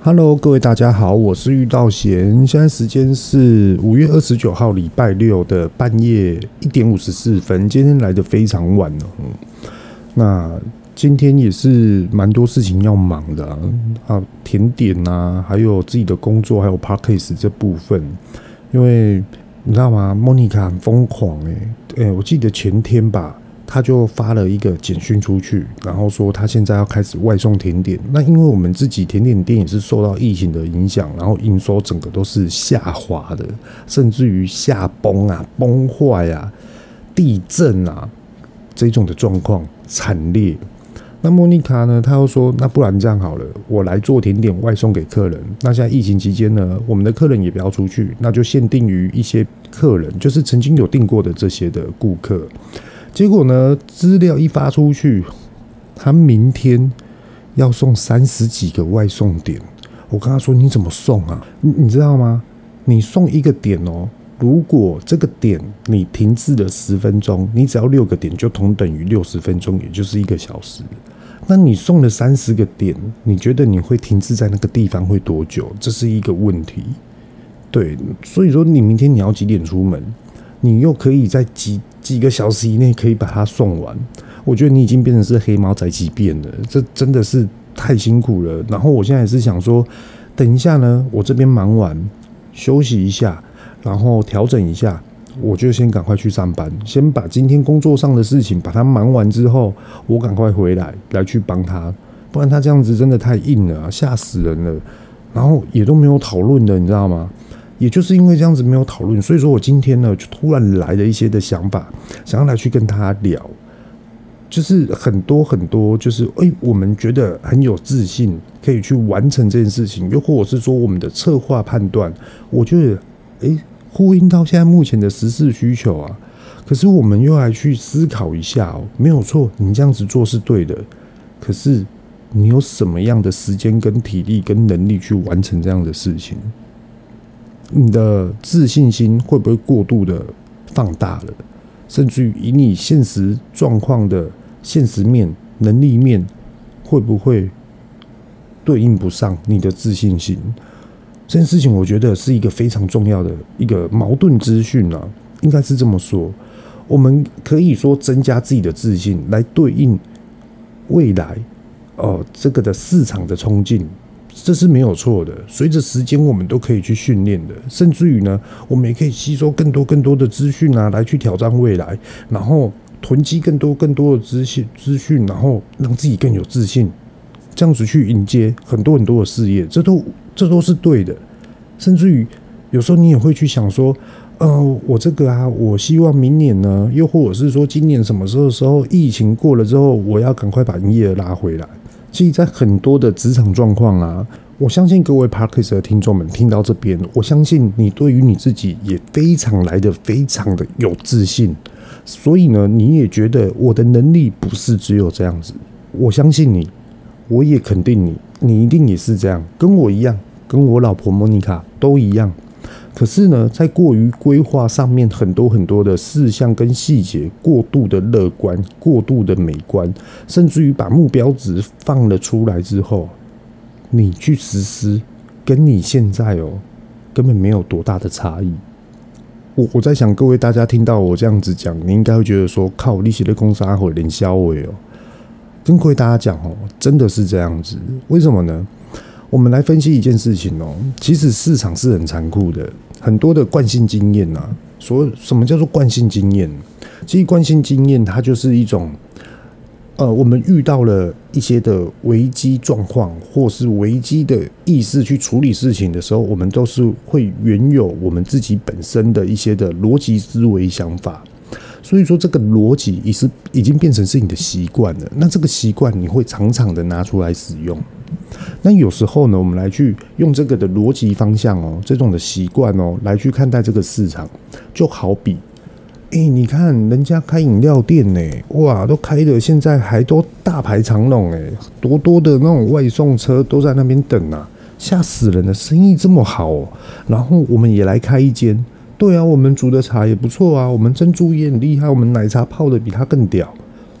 Hello，各位大家好，我是玉道贤。现在时间是五月二十九号礼拜六的半夜一点五十四分。今天来的非常晚了，嗯，那今天也是蛮多事情要忙的啊，甜点啊，还有自己的工作，还有 Podcast 这部分。因为你知道吗？莫妮卡很疯狂诶，诶，我记得前天吧。他就发了一个简讯出去，然后说他现在要开始外送甜点。那因为我们自己甜点店也是受到疫情的影响，然后营收整个都是下滑的，甚至于下崩啊、崩坏啊、地震啊这种的状况惨烈。那莫妮卡呢，他又说，那不然这样好了，我来做甜点外送给客人。那现在疫情期间呢，我们的客人也不要出去，那就限定于一些客人，就是曾经有订过的这些的顾客。结果呢，资料一发出去，他明天要送三十几个外送点。我跟他说：“你怎么送啊？你你知道吗？你送一个点哦，如果这个点你停滞了十分钟，你只要六个点就同等于六十分钟，也就是一个小时。那你送了三十个点，你觉得你会停滞在那个地方会多久？这是一个问题。对，所以说你明天你要几点出门？你又可以在几？”几个小时以内可以把它送完，我觉得你已经变成是黑猫宅急便了，这真的是太辛苦了。然后我现在也是想说，等一下呢，我这边忙完休息一下，然后调整一下，我就先赶快去上班，先把今天工作上的事情把它忙完之后，我赶快回来来去帮他，不然他这样子真的太硬了，吓死人了。然后也都没有讨论的，你知道吗？也就是因为这样子没有讨论，所以说我今天呢就突然来了一些的想法，想要来去跟他聊，就是很多很多，就是诶、我们觉得很有自信可以去完成这件事情，又或者是说我们的策划判断，我觉得诶、呼应到现在目前的时事需求啊，可是我们又来去思考一下哦，没有错，你这样子做是对的，可是你有什么样的时间跟体力跟能力去完成这样的事情？你的自信心会不会过度的放大了？甚至于以你现实状况的现实面、能力面，会不会对应不上你的自信心？这件事情，我觉得是一个非常重要的一个矛盾资讯啊，应该是这么说。我们可以说增加自己的自信，来对应未来哦，这个的市场的冲劲。这是没有错的。随着时间，我们都可以去训练的，甚至于呢，我们也可以吸收更多更多的资讯啊，来去挑战未来，然后囤积更多更多的资讯资讯，然后让自己更有自信，这样子去迎接很多很多的事业，这都这都是对的。甚至于有时候你也会去想说，呃，我这个啊，我希望明年呢，又或者是说今年什么时候的时候，疫情过了之后，我要赶快把营业额拉回来。其实，在很多的职场状况啊，我相信各位 Podcast 的听众们听到这边，我相信你对于你自己也非常来得非常的有自信，所以呢，你也觉得我的能力不是只有这样子。我相信你，我也肯定你，你一定也是这样，跟我一样，跟我老婆莫妮卡都一样。可是呢，在过于规划上面，很多很多的事项跟细节过度的乐观、过度的美观，甚至于把目标值放了出来之后，你去实施，跟你现在哦，根本没有多大的差异。我我在想，各位大家听到我这样子讲，你应该会觉得说，靠，利息的公司还会连销尾哦。跟各位大家讲哦，真的是这样子，为什么呢？我们来分析一件事情哦，其实市场是很残酷的，很多的惯性经验呐。所什么叫做惯性经验？其实惯性经验它就是一种，呃，我们遇到了一些的危机状况，或是危机的意识去处理事情的时候，我们都是会原有我们自己本身的一些的逻辑思维想法。所以说，这个逻辑已是已经变成是你的习惯了。那这个习惯你会常常的拿出来使用。那有时候呢，我们来去用这个的逻辑方向哦，这种的习惯哦，来去看待这个市场，就好比，哎、你看人家开饮料店呢，哇，都开的现在还都大排长龙哎，多多的那种外送车都在那边等啊，吓死人了，生意这么好，喔，然后我们也来开一间，对啊，我们煮的茶也不错啊，我们珍珠也很厉害，我们奶茶泡的比他更屌，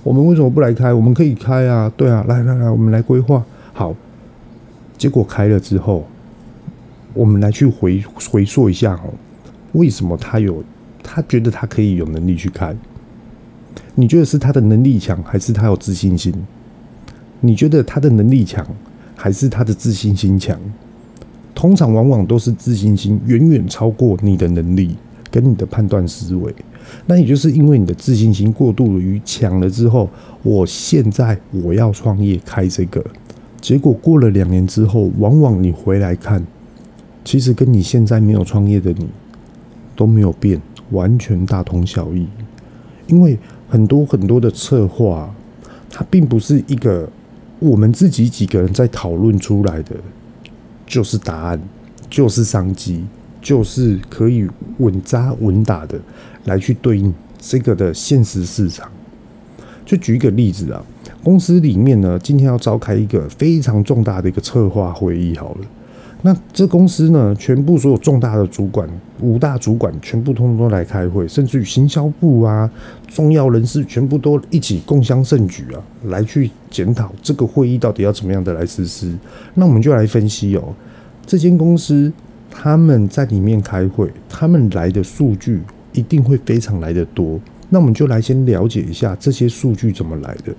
我们为什么不来开？我们可以开啊，对啊，来来来，我们来规划。好，结果开了之后，我们来去回回溯一下哦，为什么他有他觉得他可以有能力去开？你觉得是他的能力强，还是他有自信心？你觉得他的能力强，还是他的自信心强？通常往往都是自信心远远超过你的能力跟你的判断思维。那也就是因为你的自信心过度于强了之后，我现在我要创业开这个，结果过了两年之后，往往你回来看，其实跟你现在没有创业的你都没有变，完全大同小异，因为。很多很多的策划，它并不是一个我们自己几个人在讨论出来的，就是答案，就是商机，就是可以稳扎稳打的来去对应这个的现实市场。就举一个例子啊，公司里面呢，今天要召开一个非常重大的一个策划会议，好了。那这公司呢，全部所有重大的主管，五大主管全部通通都来开会，甚至于行销部啊，重要人士全部都一起共襄盛举啊，来去检讨这个会议到底要怎么样的来实施。那我们就来分析哦，这间公司他们在里面开会，他们来的数据一定会非常来得多。那我们就来先了解一下这些数据怎么来的。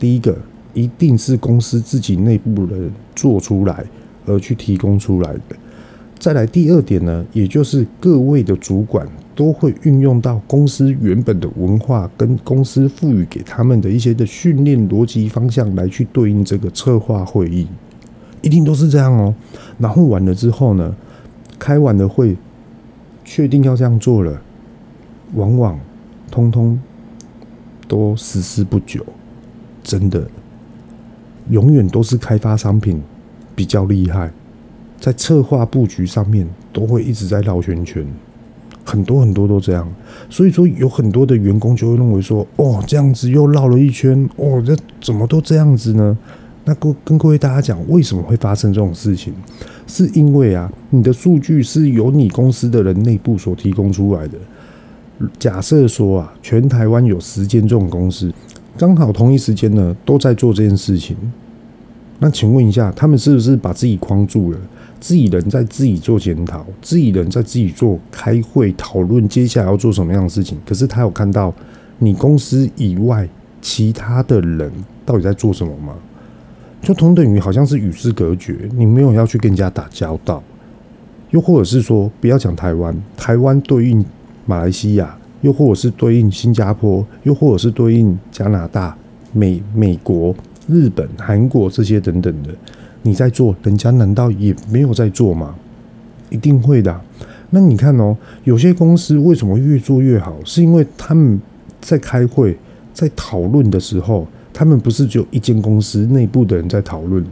第一个，一定是公司自己内部人做出来。而去提供出来的。再来第二点呢，也就是各位的主管都会运用到公司原本的文化跟公司赋予给他们的一些的训练逻辑方向来去对应这个策划会议，一定都是这样哦。然后完了之后呢，开完了会，确定要这样做了，往往通通都实施不久，真的，永远都是开发商品。比较厉害，在策划布局上面都会一直在绕圈圈，很多很多都这样，所以说有很多的员工就会认为说，哦，这样子又绕了一圈，哦，这怎么都这样子呢？那跟跟各位大家讲，为什么会发生这种事情？是因为啊，你的数据是由你公司的人内部所提供出来的。假设说啊，全台湾有十间这种公司，刚好同一时间呢都在做这件事情。那请问一下，他们是不是把自己框住了？自己人在自己做检讨，自己人在自己做开会讨论，接下来要做什么样的事情？可是他有看到你公司以外其他的人到底在做什么吗？就同等于好像是与世隔绝，你没有要去跟人家打交道，又或者是说，不要讲台湾，台湾对应马来西亚，又或者是对应新加坡，又或者是对应加拿大、美美国。日本、韩国这些等等的，你在做，人家难道也没有在做吗？一定会的。那你看哦，有些公司为什么越做越好？是因为他们在开会、在讨论的时候，他们不是只有一间公司内部的人在讨论，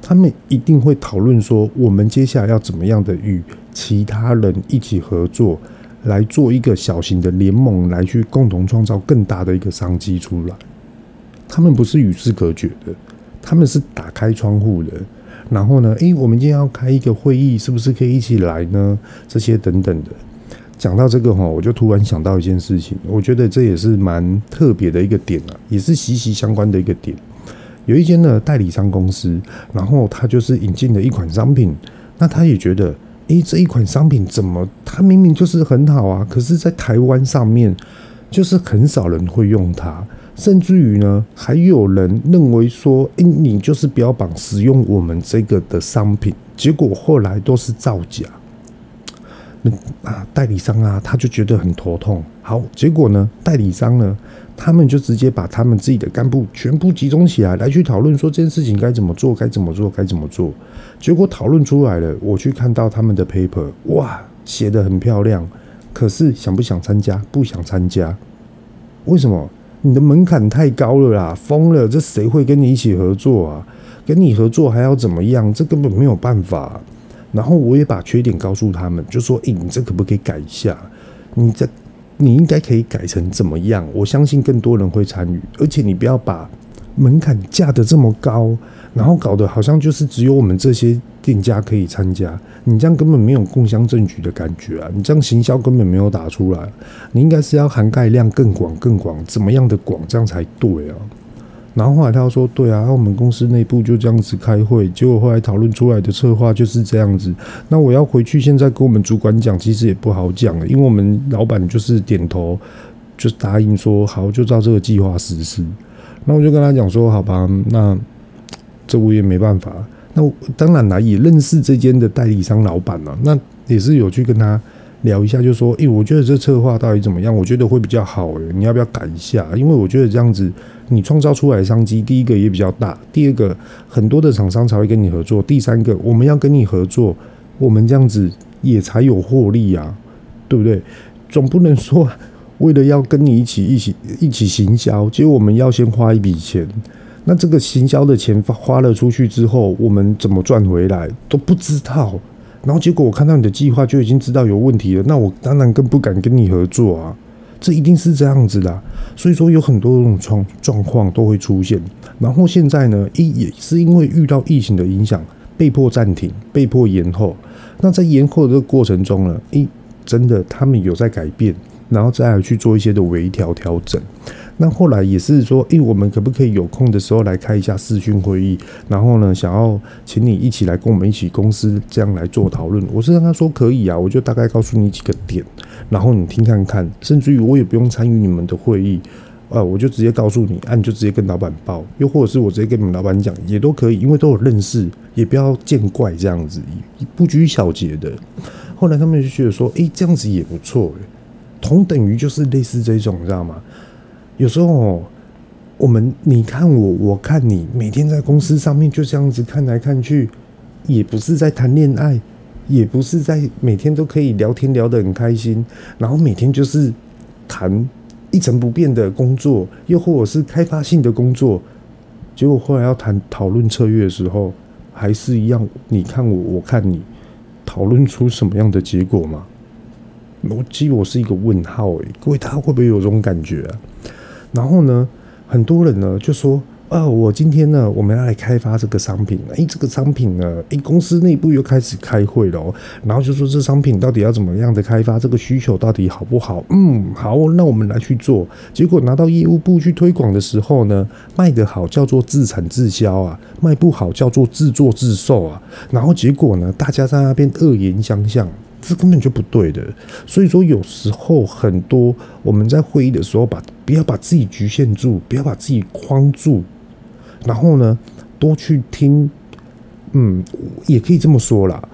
他们一定会讨论说，我们接下来要怎么样的与其他人一起合作，来做一个小型的联盟，来去共同创造更大的一个商机出来。他们不是与世隔绝的，他们是打开窗户的。然后呢，诶，我们今天要开一个会议，是不是可以一起来呢？这些等等的。讲到这个哈，我就突然想到一件事情，我觉得这也是蛮特别的一个点啊，也是息息相关的一个点。有一间呢代理商公司，然后他就是引进了一款商品，那他也觉得，诶，这一款商品怎么，它明明就是很好啊，可是在台湾上面就是很少人会用它。甚至于呢，还有人认为说，诶、你就是标榜使用我们这个的商品，结果后来都是造假。那啊，代理商啊，他就觉得很头痛。好，结果呢，代理商呢，他们就直接把他们自己的干部全部集中起来，来去讨论说这件事情该怎么做，该怎么做，该怎么做。结果讨论出来了，我去看到他们的 paper，哇，写得很漂亮。可是想不想参加？不想参加。为什么？你的门槛太高了啦，疯了！这谁会跟你一起合作啊？跟你合作还要怎么样？这根本没有办法。然后我也把缺点告诉他们，就说：“诶，你这可不可以改一下？你这你应该可以改成怎么样？我相信更多人会参与，而且你不要把门槛架得这么高，然后搞得好像就是只有我们这些。”店家可以参加，你这样根本没有共襄证据的感觉啊！你这样行销根本没有打出来，你应该是要涵盖量更广、更广，怎么样的广，这样才对啊！然后后来他说，对啊，我们公司内部就这样子开会，结果后来讨论出来的策划就是这样子。那我要回去现在跟我们主管讲，其实也不好讲，因为我们老板就是点头，就答应说好，就照这个计划实施。那我就跟他讲说，好吧，那这我也没办法。那当然了，也认识这间的代理商老板了，那也是有去跟他聊一下，就说，诶、我觉得这策划到底怎么样？我觉得会比较好，诶，你要不要改一下？因为我觉得这样子，你创造出来的商机，第一个也比较大，第二个很多的厂商才会跟你合作，第三个我们要跟你合作，我们这样子也才有获利啊，对不对？总不能说为了要跟你一起一起一起行销，结果我们要先花一笔钱。那这个行销的钱花了出去之后，我们怎么赚回来都不知道。然后结果我看到你的计划就已经知道有问题了，那我当然更不敢跟你合作啊。这一定是这样子的。所以说有很多种状状况都会出现。然后现在呢，一也是因为遇到疫情的影响，被迫暂停，被迫延后。那在延后的这个过程中呢，一，真的他们有在改变，然后再去做一些的微调调整。那后来也是说，诶，我们可不可以有空的时候来开一下视讯会议？然后呢，想要请你一起来跟我们一起公司这样来做讨论。我是跟他说可以啊，我就大概告诉你几个点，然后你听看看，甚至于我也不用参与你们的会议，呃，我就直接告诉你，啊，你就直接跟老板报，又或者是我直接跟你们老板讲，也都可以，因为都有认识，也不要见怪这样子，不拘小节的。后来他们就觉得说，诶，这样子也不错，同等于就是类似这种，你知道吗？有时候，我们你看我，我看你，每天在公司上面就这样子看来看去，也不是在谈恋爱，也不是在每天都可以聊天聊得很开心，然后每天就是谈一成不变的工作，又或者是开发性的工作，结果后来要谈讨论策略的时候，还是一样，你看我，我看你，讨论出什么样的结果吗？我其实我是一个问号诶，各位大家会不会有这种感觉啊？然后呢，很多人呢就说：“哦，我今天呢，我们要来开发这个商品。诶，这个商品呢，诶，公司内部又开始开会了。然后就说这商品到底要怎么样的开发，这个需求到底好不好？嗯，好，那我们来去做。结果拿到业务部去推广的时候呢，卖得好叫做自产自销啊，卖不好叫做自作自受啊。然后结果呢，大家在那边恶言相向。”这根本就不对的，所以说有时候很多我们在会议的时候把，不要把自己局限住，不要把自己框住，然后呢，多去听，嗯，也可以这么说啦。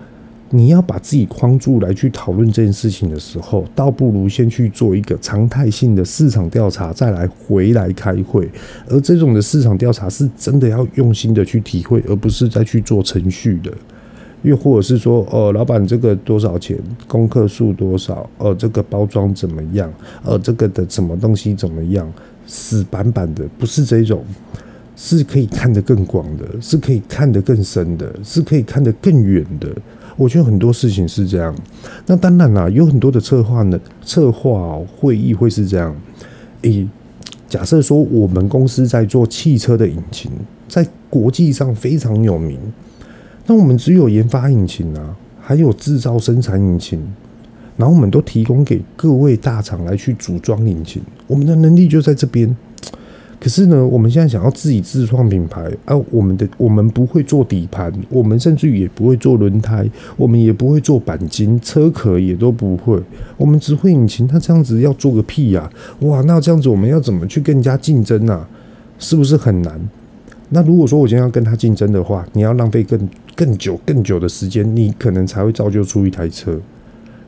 你要把自己框住来去讨论这件事情的时候，倒不如先去做一个常态性的市场调查，再来回来开会。而这种的市场调查是真的要用心的去体会，而不是再去做程序的。又或者是说，呃，老板这个多少钱？功课数多少？呃，这个包装怎么样？呃，这个的什么东西怎么样？死板板的，不是这种，是可以看得更广的，是可以看得更深的，是可以看得更远的。我觉得很多事情是这样。那当然啦，有很多的策划呢，策划会议会是这样。诶，假设说我们公司在做汽车的引擎，在国际上非常有名。那我们只有研发引擎啊，还有制造生产引擎，然后我们都提供给各位大厂来去组装引擎，我们的能力就在这边。可是呢，我们现在想要自己自创品牌啊，我们的我们不会做底盘，我们甚至于也不会做轮胎，我们也不会做钣金，车壳也都不会，我们只会引擎。他这样子要做个屁呀！哇，那这样子我们要怎么去跟人家竞争呢？是不是很难？那如果说我今天要跟他竞争的话，你要浪费更更久更久的时间，你可能才会造就出一台车。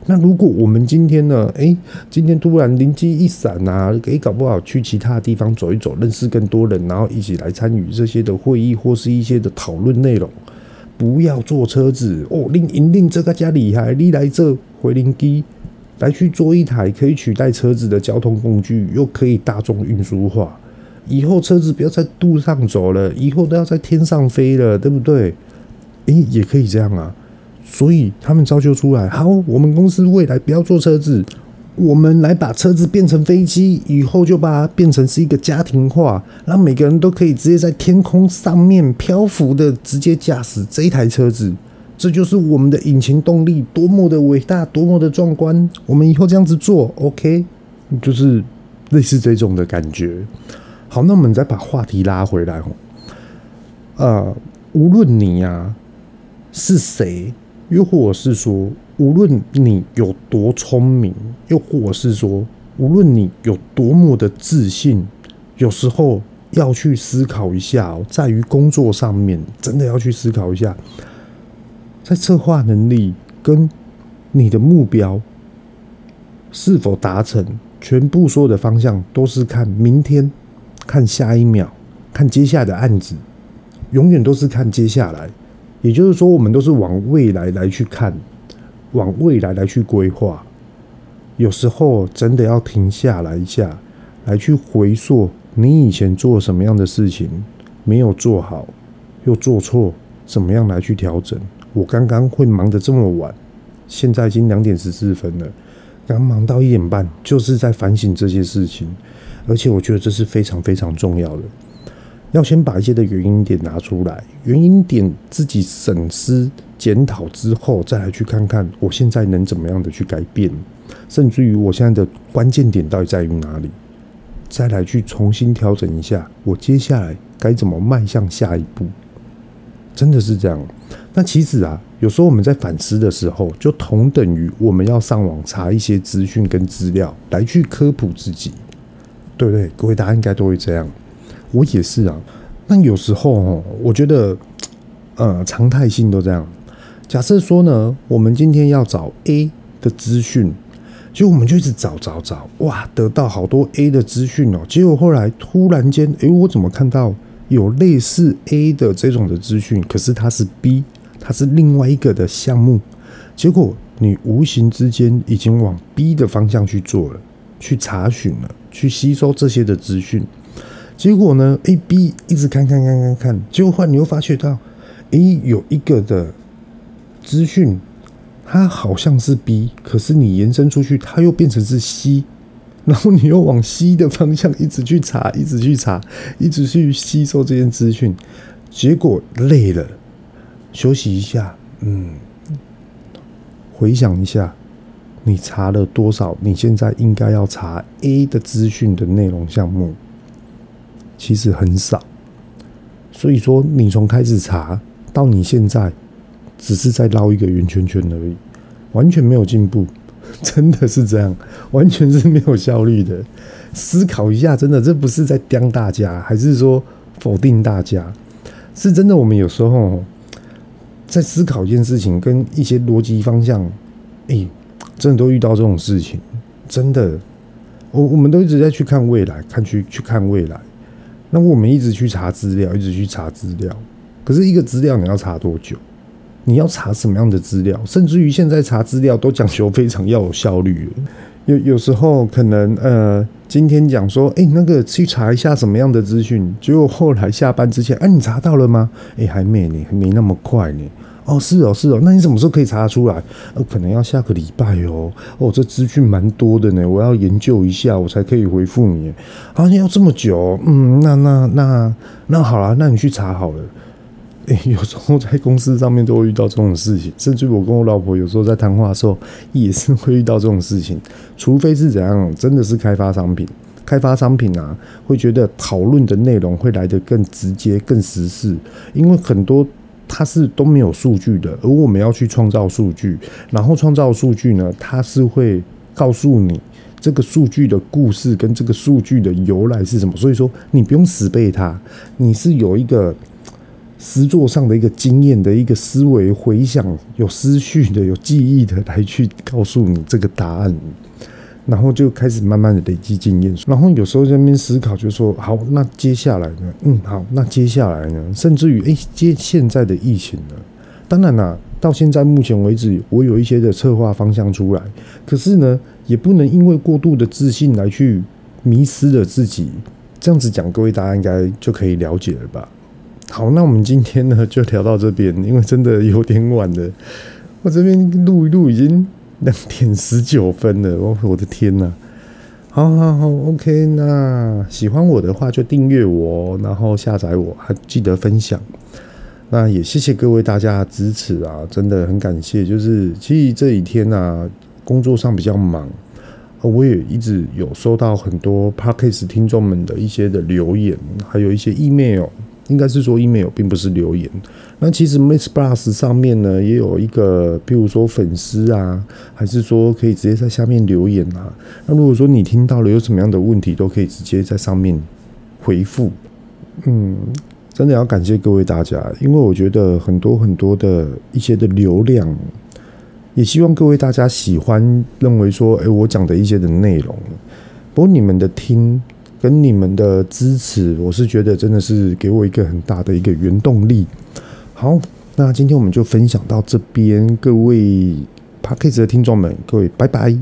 那如果我们今天呢？诶，今天突然灵机一闪啊，诶，搞不好去其他地方走一走，认识更多人，然后一起来参与这些的会议或是一些的讨论内容。不要坐车子哦，令引令这个家厉害，你来这回灵机来去做一台可以取代车子的交通工具，又可以大众运输化。以后车子不要在路上走了，以后都要在天上飞了，对不对？诶，也可以这样啊。所以他们造就出来，好，我们公司未来不要做车子，我们来把车子变成飞机，以后就把它变成是一个家庭化，让每个人都可以直接在天空上面漂浮的直接驾驶这一台车子。这就是我们的引擎动力，多么的伟大，多么的壮观。我们以后这样子做，OK，就是类似这种的感觉。好，那我们再把话题拉回来哦。呃，无论你呀、啊、是谁，又或者是说，无论你有多聪明，又或者是说，无论你有多么的自信，有时候要去思考一下哦，在于工作上面，真的要去思考一下，在策划能力跟你的目标是否达成，全部所有的方向都是看明天。看下一秒，看接下来的案子，永远都是看接下来。也就是说，我们都是往未来来去看，往未来来去规划。有时候真的要停下来一下，来去回溯你以前做什么样的事情没有做好，又做错，怎么样来去调整？我刚刚会忙得这么晚，现在已经两点十四分了，刚忙到一点半，就是在反省这些事情。而且我觉得这是非常非常重要的，要先把一些的原因点拿出来，原因点自己审思检讨之后，再来去看看我现在能怎么样的去改变，甚至于我现在的关键点到底在于哪里，再来去重新调整一下，我接下来该怎么迈向下一步，真的是这样。那其实啊，有时候我们在反思的时候，就同等于我们要上网查一些资讯跟资料来去科普自己。对不对？各位大家应该都会这样，我也是啊。那有时候哦，我觉得，呃，常态性都这样。假设说呢，我们今天要找 A 的资讯，结果我们就一直找找找，哇，得到好多 A 的资讯哦。结果后来突然间，诶，我怎么看到有类似 A 的这种的资讯？可是它是 B，它是另外一个的项目。结果你无形之间已经往 B 的方向去做了。去查询了，去吸收这些的资讯，结果呢，A、B 一直看看看看看，结果后来你又发觉到，A 有一个的资讯，它好像是 B，可是你延伸出去，它又变成是 C，然后你又往 C 的方向一直去查，一直去查，一直去吸收这些资讯，结果累了，休息一下，嗯，回想一下。你查了多少？你现在应该要查 A 的资讯的内容项目，其实很少。所以说，你从开始查到你现在，只是在绕一个圆圈圈而已，完全没有进步，真的是这样，完全是没有效率的。思考一下，真的，这不是在刁大家，还是说否定大家？是真的，我们有时候在思考一件事情，跟一些逻辑方向，哎、真的都遇到这种事情，真的，我我们都一直在去看未来，看去去看未来。那我们一直去查资料，一直去查资料。可是一个资料你要查多久？你要查什么样的资料？甚至于现在查资料都讲求非常要有效率。有有时候可能呃，今天讲说，哎，那个去查一下什么样的资讯，结果后来下班之前，哎，你查到了吗？哎，还没呢，还没那么快呢。哦，是哦，是哦，那你什么时候可以查得出来？呃，可能要下个礼拜哦。哦，这资讯蛮多的呢，我要研究一下，我才可以回复你。啊，要这么久？嗯，那那那那好了，那你去查好了。哎，有时候在公司上面都会遇到这种事情，甚至我跟我老婆有时候在谈话的时候也是会遇到这种事情。除非是怎样，真的是开发商品，开发商品啊，会觉得讨论的内容会来得更直接、更实事，因为很多。它是都没有数据的，而我们要去创造数据，然后创造数据呢，它是会告诉你这个数据的故事跟这个数据的由来是什么。所以说，你不用死背它，你是有一个实作上的一个经验的一个思维回想，有思绪的、有记忆的来去告诉你这个答案。然后就开始慢慢的累积经验，然后有时候在那边思考，就说好，那接下来呢？嗯，好，那接下来呢？甚至于，诶，接现在的疫情呢？当然啦，到现在目前为止，我有一些的策划方向出来，可是呢，也不能因为过度的自信来去迷失了自己。这样子讲，各位大家应该就可以了解了吧？好，那我们今天呢就聊到这边，因为真的有点晚了，我这边录一录已经。两点十九分了，我我的天呐！好好好，OK，那喜欢我的话就订阅我，然后下载我，还记得分享。那也谢谢各位大家的支持啊，真的很感谢。就是其实这几天啊，工作上比较忙，我也一直有收到很多 Podcast 听众们的一些的留言，还有一些 email，应该是说 email 并不是留言。那其实 Miss Plus 上面呢也有一个，比如说粉丝啊，还是说可以直接在下面留言啊。那如果说你听到了有什么样的问题，都可以直接在上面回复。嗯，真的要感谢各位大家，因为我觉得很多很多的一些的流量。也希望各位大家喜欢，认为说，哎，我讲的一些的内容，不过你们的听跟你们的支持，我是觉得真的是给我一个很大的一个原动力。好，那今天我们就分享到这边，各位 Podcast 的听众们，各位拜拜。